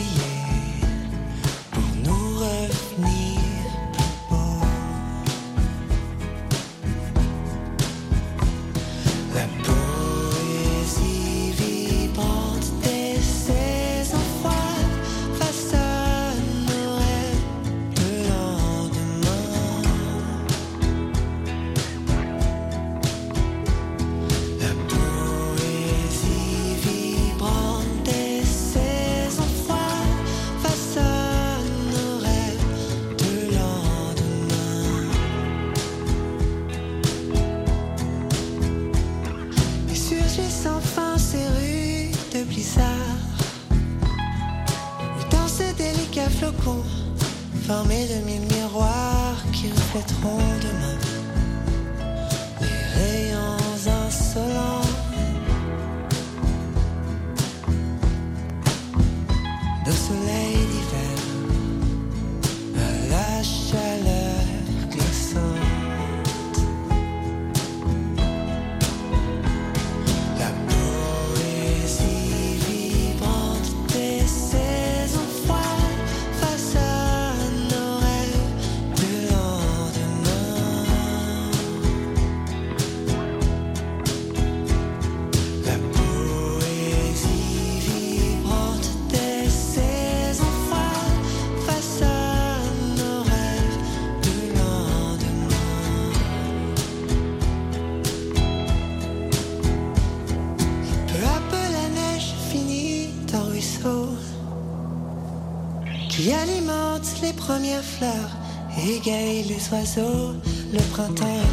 les premières fleurs, égaye les oiseaux, le printemps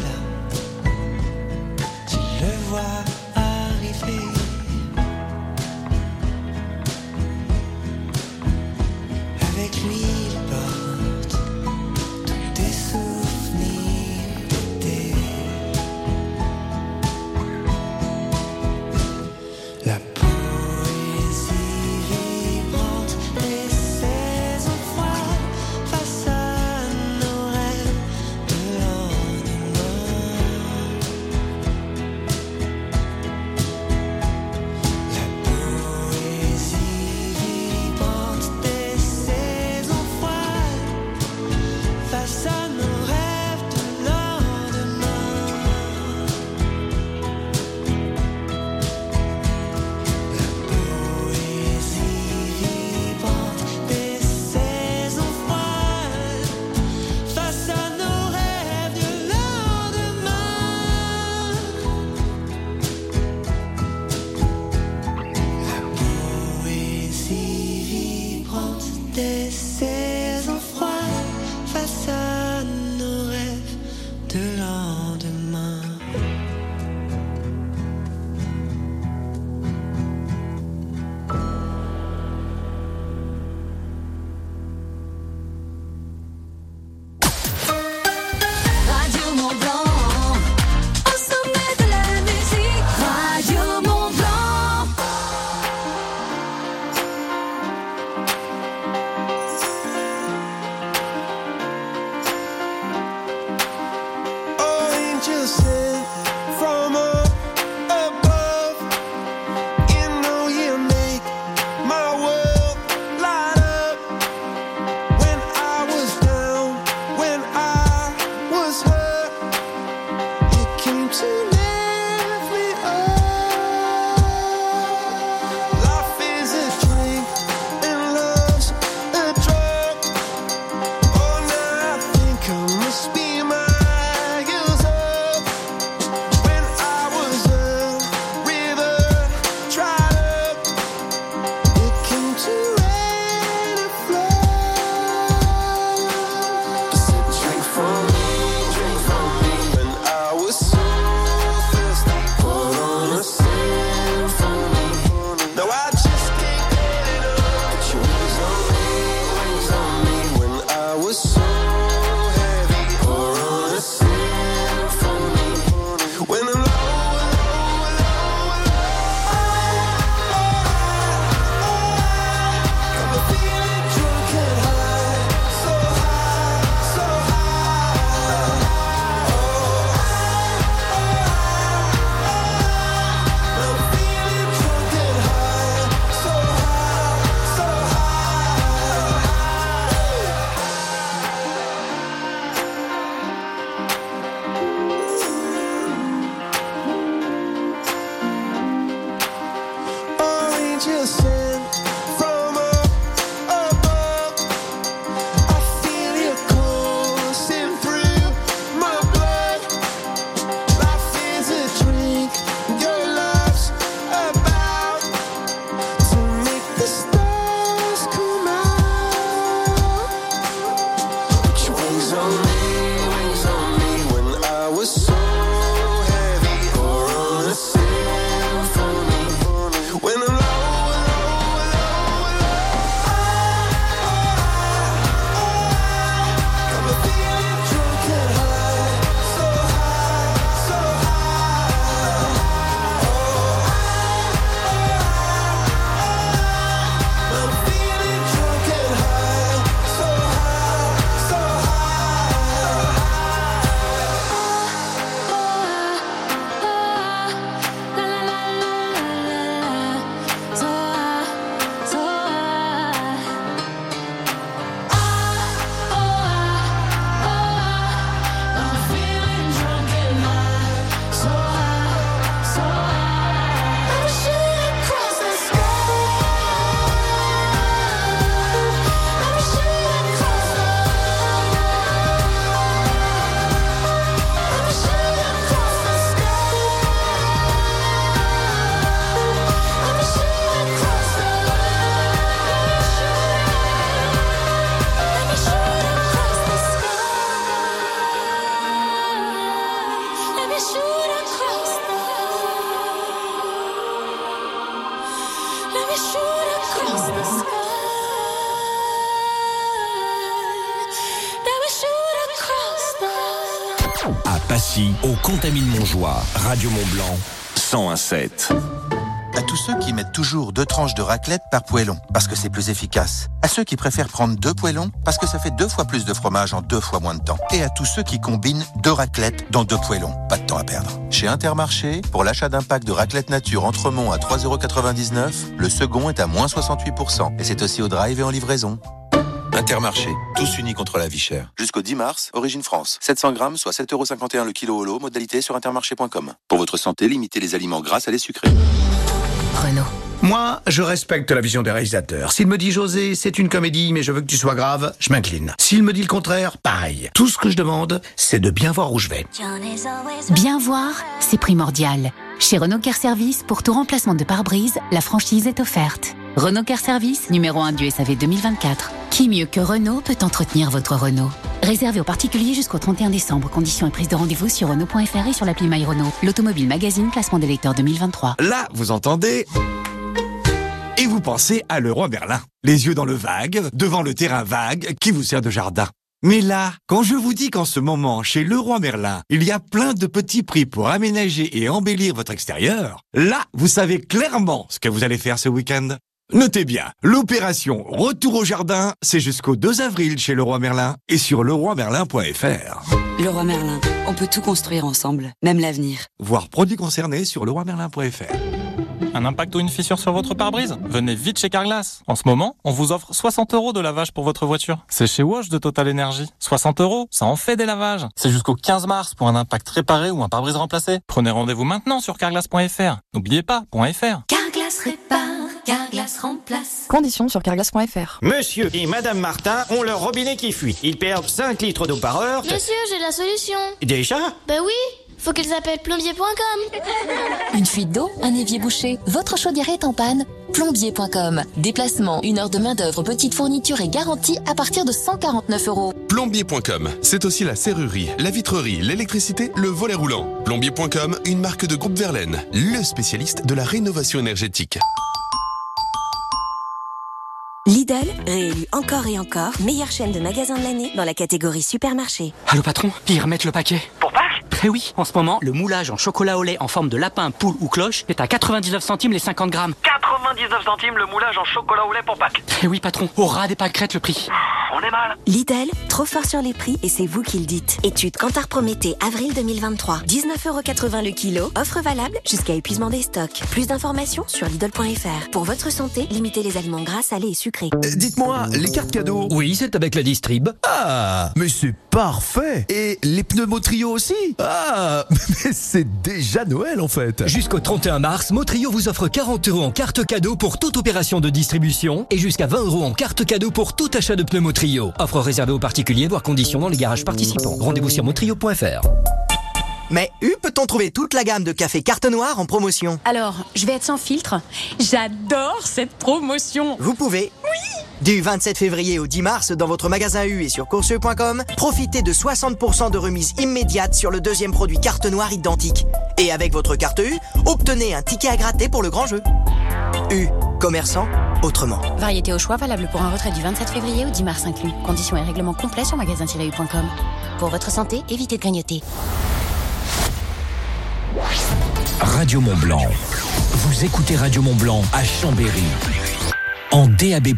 Passy, au Contamine Montjoie, Radio Mont-Blanc, 1017. À tous ceux qui mettent toujours deux tranches de raclette par poêlon, parce que c'est plus efficace. À ceux qui préfèrent prendre deux poêlons, parce que ça fait deux fois plus de fromage en deux fois moins de temps. Et à tous ceux qui combinent deux raclettes dans deux poêlons. Pas de temps à perdre. Chez Intermarché, pour l'achat d'un pack de raclette nature Entremont à 3,99€, le second est à moins 68%. Et c'est aussi au drive et en livraison. Intermarché, tous unis contre la vie chère. Jusqu'au 10 mars, Origine France. 700 grammes, soit 7,51€ le kilo au lot, modalité sur intermarché.com. Pour votre santé, limitez les aliments gras à les sucrés. Renault. Moi, je respecte la vision des réalisateurs. S'il me dit José, c'est une comédie, mais je veux que tu sois grave, je m'incline. S'il me dit le contraire, pareil. Tout ce que je demande, c'est de bien voir où je vais. Bien voir, c'est primordial. Chez Renault Care Service, pour tout remplacement de pare-brise, la franchise est offerte. Renault Care Service, numéro 1 du SAV 2024. Qui mieux que Renault peut entretenir votre Renault Réservé aux particuliers jusqu'au 31 décembre. Conditions et prise de rendez-vous sur Renault.fr et sur l'appli My Renault. L'automobile magazine, classement des lecteurs 2023. Là, vous entendez et vous pensez à Leroy Merlin. Les yeux dans le vague, devant le terrain vague qui vous sert de jardin. Mais là, quand je vous dis qu'en ce moment, chez Leroy Merlin, il y a plein de petits prix pour aménager et embellir votre extérieur, là, vous savez clairement ce que vous allez faire ce week-end. Notez bien, l'opération Retour au jardin, c'est jusqu'au 2 avril chez Leroy Merlin et sur leroymerlin.fr. Leroy Merlin, on peut tout construire ensemble, même l'avenir. Voir produits concernés sur leroymerlin.fr. Un impact ou une fissure sur votre pare-brise? Venez vite chez Carglass. En ce moment, on vous offre 60 euros de lavage pour votre voiture. C'est chez Wash de Total Energy. 60 euros, ça en fait des lavages. C'est jusqu'au 15 mars pour un impact réparé ou un pare-brise remplacé. Prenez rendez-vous maintenant sur carglass.fr. N'oubliez pas, .fr. Carglass répare, Carglass remplace. Conditions sur carglass.fr. Monsieur et Madame Martin ont leur robinet qui fuit. Ils perdent 5 litres d'eau par heure. Monsieur, j'ai la solution. Déjà Bah oui, faut qu'ils appellent plombier.com. Une fuite d'eau, un évier bouché, votre chaudière est en panne Plombier.com. Déplacement, une heure de main-d'œuvre, petite fourniture et garantie à partir de 149 euros. Plombier.com, c'est aussi la serrurerie, la vitrerie, l'électricité, le volet roulant. Plombier.com, une marque de groupe Verlaine, le spécialiste de la rénovation énergétique. Lidl, réélu encore et encore meilleure chaîne de magasins de l'année dans la catégorie supermarché. Allô patron, puis remettre le paquet. Pour Eh oui, en ce moment, le moulage en chocolat au lait en forme de lapin, poule ou cloche est à 99 centimes les 50 grammes. 99 centimes le moulage en chocolat au lait pour Pâques. Eh oui patron, au ras des pâquerettes le prix. On est mal. Lidl, trop fort sur les prix et c'est vous qui le dites. Étude Cantar Prométhée, avril 2023. 19,80€ le kilo, offre valable jusqu'à épuisement des stocks. Plus d'informations sur Lidl.fr. Pour votre santé, limitez les aliments gras, salés et sucrés. Euh, Dites-moi, les cartes cadeaux Oui, c'est avec la distrib. Ah, mais c'est parfait Et les pneumotrio aussi Ah, mais c'est déjà Noël en fait Jusqu'au 31 mars, Motrio vous offre 40 euros en carte cadeau pour toute opération de distribution et jusqu'à 20 euros en carte cadeau pour tout achat de pneus Motrio. Offre réservée aux particuliers, voire conditions dans les garages participants. Rendez-vous sur motrio.fr. Mais où peut-on trouver toute la gamme de café carte noire en promotion Alors, je vais être sans filtre. J'adore cette promotion. Vous pouvez. Oui Du 27 février au 10 mars, dans votre magasin U et sur courseux.com, profitez de 60% de remise immédiate sur le deuxième produit carte noire identique. Et avec votre carte U, obtenez un ticket à gratter pour le grand jeu. U. Commerçant, autrement. Variété au choix valable pour un retrait du 27 février au 10 mars inclus. Conditions et règlements complets sur magasin-u.com. Pour votre santé, évitez de grignoter. Radio Mont Blanc. Vous écoutez Radio Mont Blanc à Chambéry. En DAB+.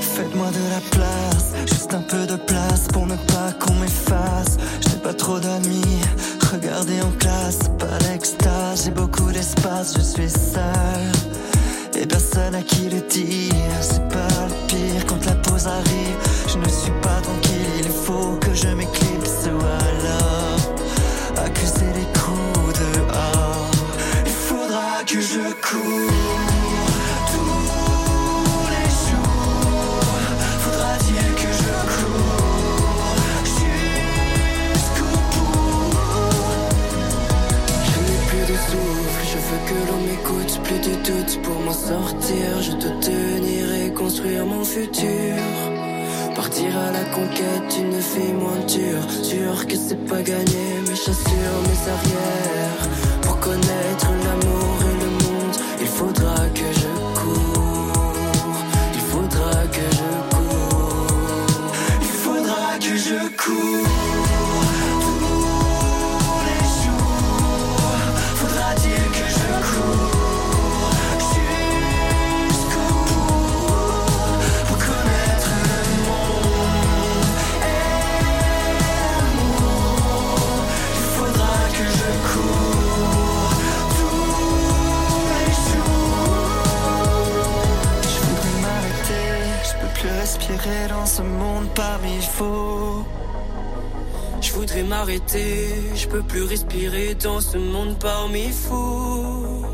Faites-moi de la place, juste un peu de place pour ne pas qu'on m'efface. J'ai pas trop d'amis, regardez en classe, pas l'extase. J'ai beaucoup d'espace, je suis seul. Et personne à qui le dire, c'est pas le pire quand la pause arrive. Je ne suis pas tranquille, il faut que je m'éclipse ou alors accuser les coups dehors. Il faudra que je cours. Partir à la conquête d'une vie moins dure. Sûr que c'est pas gagné, mais j'assure mes arrières. Pour connaître je peux plus respirer dans ce monde parmi fous.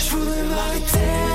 Je voudrais m'arrêter,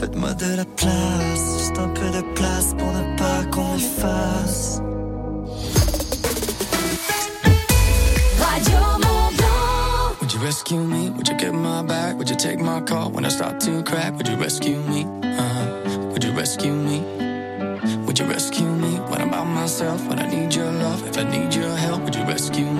Faites-moi de la place, juste un peu de place pour ne pas qu'on m'efface. Radio Mont Blanc. Would you rescue me? Would you get my back? Would you take my call when I start to crack? Would you rescue me? Uh-huh. Would you rescue me? Would you rescue me when I'm by myself? When I need your love? If I need your help, would you rescue me?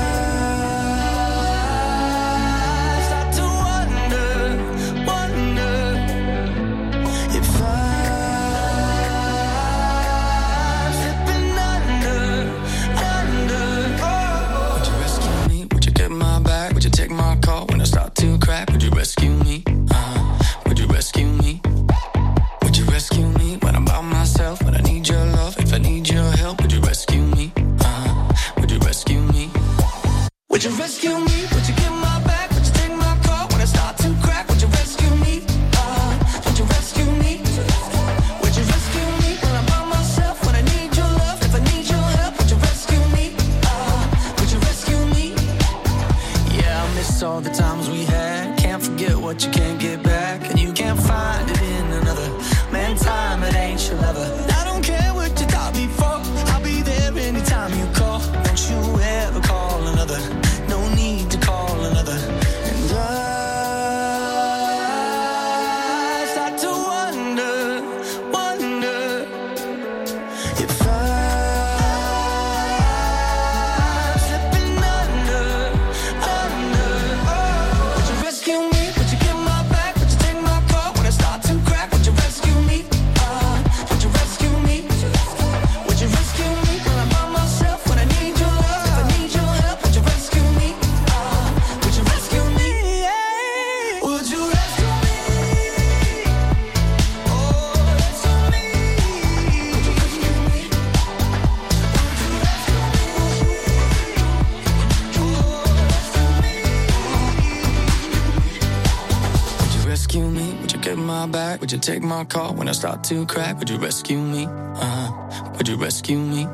my call when I start to crack? Would you rescue me? Uh, would you rescue me?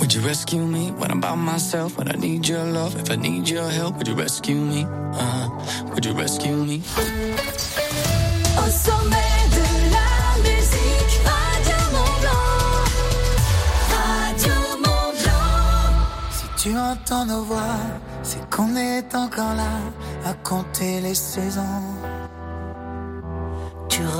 Would you rescue me when I'm by myself? When I need your love? If I need your help, would you rescue me? Uh, would you rescue me? Au sommet de la musique, Radio Mont Blanc. Radio Mont Blanc. Si tu entends nos voix, c'est qu'on est encore là à compter les saisons.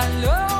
残留。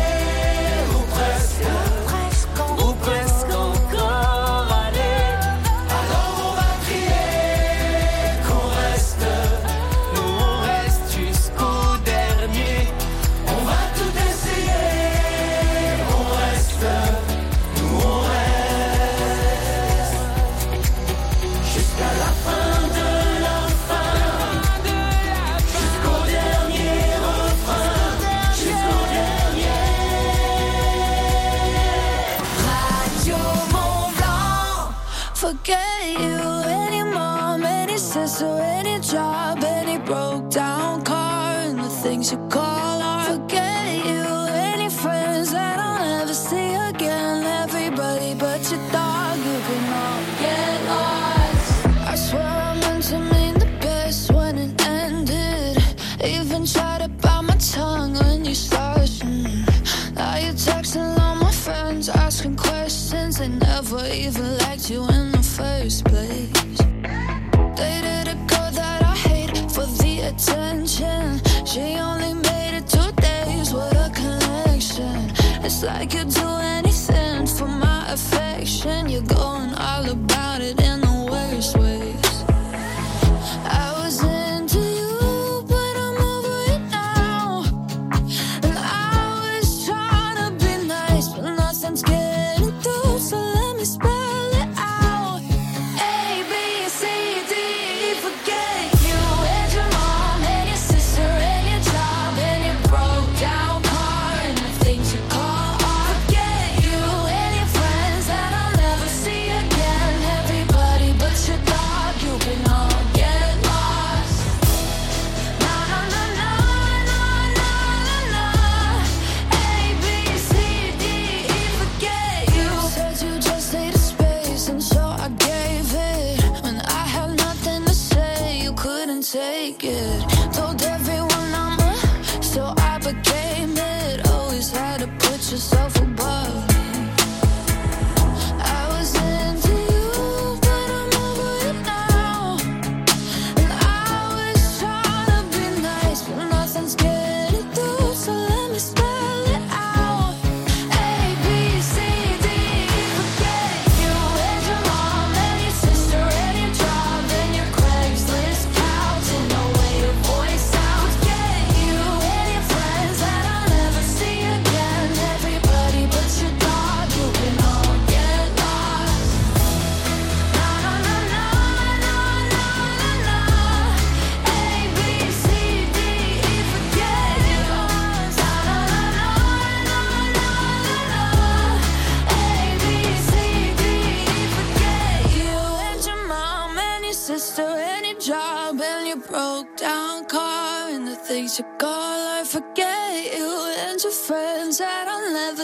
Yeah. you get lost. I swear I meant to mean the best when it ended. Even tried to bite my tongue when you started. Now you're texting all my friends, asking questions. They never even liked you in the first place. Dated a girl that I hate for the attention. She only made it two days with a connection. It's like you're doing direction you're going all about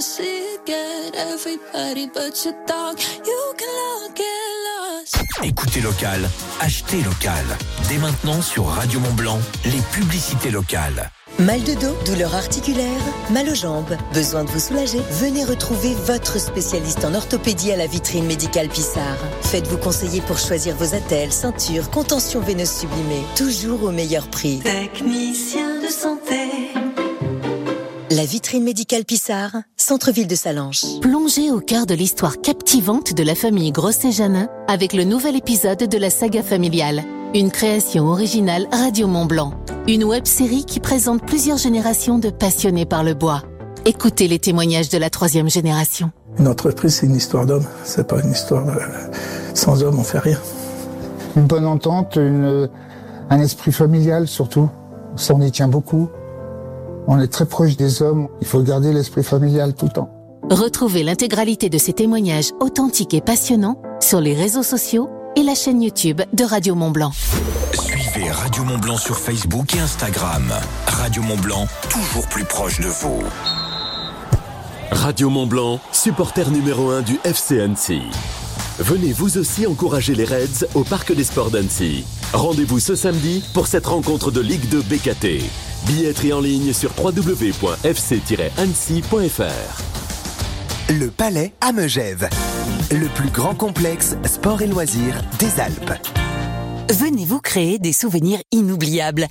I'll never see again. Everybody but your dog, you can all get lost. Écoutez local, achetez local. Dès maintenant sur Radio Mont Blanc, les publicités locales. Mal de dos, douleur articulaire, mal aux jambes, besoin de vous soulager Venez retrouver votre spécialiste en orthopédie à la vitrine médicale Pissard. Faites-vous conseiller pour choisir vos attelles, ceintures, contentions veineuses sublimées, toujours au meilleur prix. Technicien de santé. La vitrine médicale Pissard, centre-ville de Salange. Plongez au cœur de l'histoire captivante de la famille Grosset-Janin avec le nouvel épisode de la saga familiale. Une création originale Radio Mont Blanc. Une web série qui présente plusieurs générations de passionnés par le bois. Écoutez les témoignages de la troisième génération. Une entreprise, c'est une histoire d'homme. C'est pas une histoire de... Sans homme, on fait rien. Une bonne entente, une, un esprit familial surtout. Ça, on y tient beaucoup. On est très proche des hommes. Il faut garder l'esprit familial tout le temps. Retrouvez l'intégralité de ces témoignages authentiques et passionnants sur les réseaux sociaux et la chaîne YouTube de Radio Mont Blanc. Suivez Radio Mont Blanc sur Facebook et Instagram. Radio Mont Blanc, toujours plus proche de vous. Radio Mont Blanc, supporter numéro 1 du FC Annecy. Venez vous aussi encourager les Reds au Parc des Sports d'Annecy. Rendez-vous ce samedi pour cette rencontre de Ligue 2 BKT. Billetterie en ligne sur www.fc-annecy.fr. Le Palais à Megève. Le plus grand complexe sport et loisirs des Alpes. Venez vous créer des souvenirs inoubliables.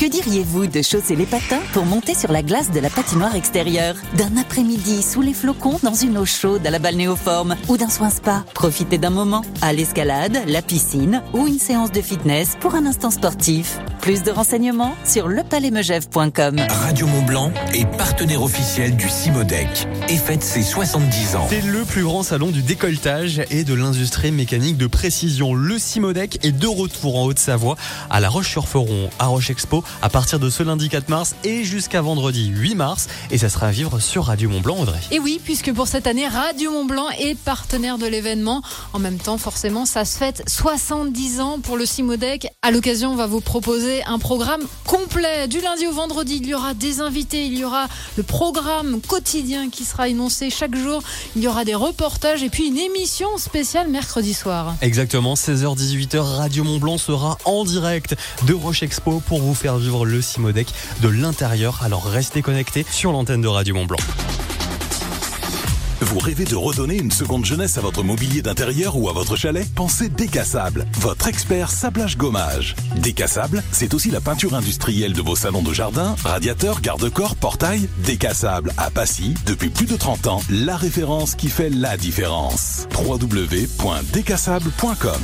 Que diriez-vous de chausser les patins pour monter sur la glace de la patinoire extérieure? D'un après-midi sous les flocons dans une eau chaude à la balnéoforme Ou d'un soin spa? Profitez d'un moment à l'escalade, la piscine ou une séance de fitness pour un instant sportif. Plus de renseignements sur lepalaismegève.com. Radio Mont Blanc est partenaire officiel du Cimodec et fête ses 70 ans. C'est le plus grand salon du décolletage et de l'industrie mécanique de précision. Le Cimodec est de retour en Haute-Savoie à La Roche-sur-Foron, à Roche Expo, à partir de ce lundi 4 mars et jusqu'à vendredi 8 mars. Et ça sera à vivre sur Radio Mont Blanc, Audrey. Et oui, puisque pour cette année, Radio Mont Blanc est partenaire de l'événement. En même temps, forcément, ça se fête 70 ans pour le Cimodec. À l'occasion, on va vous proposer un programme complet. Du lundi au vendredi, il y aura des invités, il y aura le programme quotidien qui sera énoncé chaque jour, il y aura des reportages et puis une émission spéciale mercredi soir. Exactement, 16h-18h, Radio Mont Blanc sera en direct de Roche Expo pour vous faire le Cimodec de l'intérieur. Alors restez connectés sur l'antenne de Radio Mont Blanc. Vous rêvez de redonner une seconde jeunesse à votre mobilier d'intérieur ou à votre chalet? Pensez Décassable, votre expert sablage gommage. Décassable, c'est aussi la peinture industrielle de vos salons de jardin, radiateurs, garde-corps, portails. Décassable à Passy, depuis plus de 30 ans, la référence qui fait la différence. www.décassable.com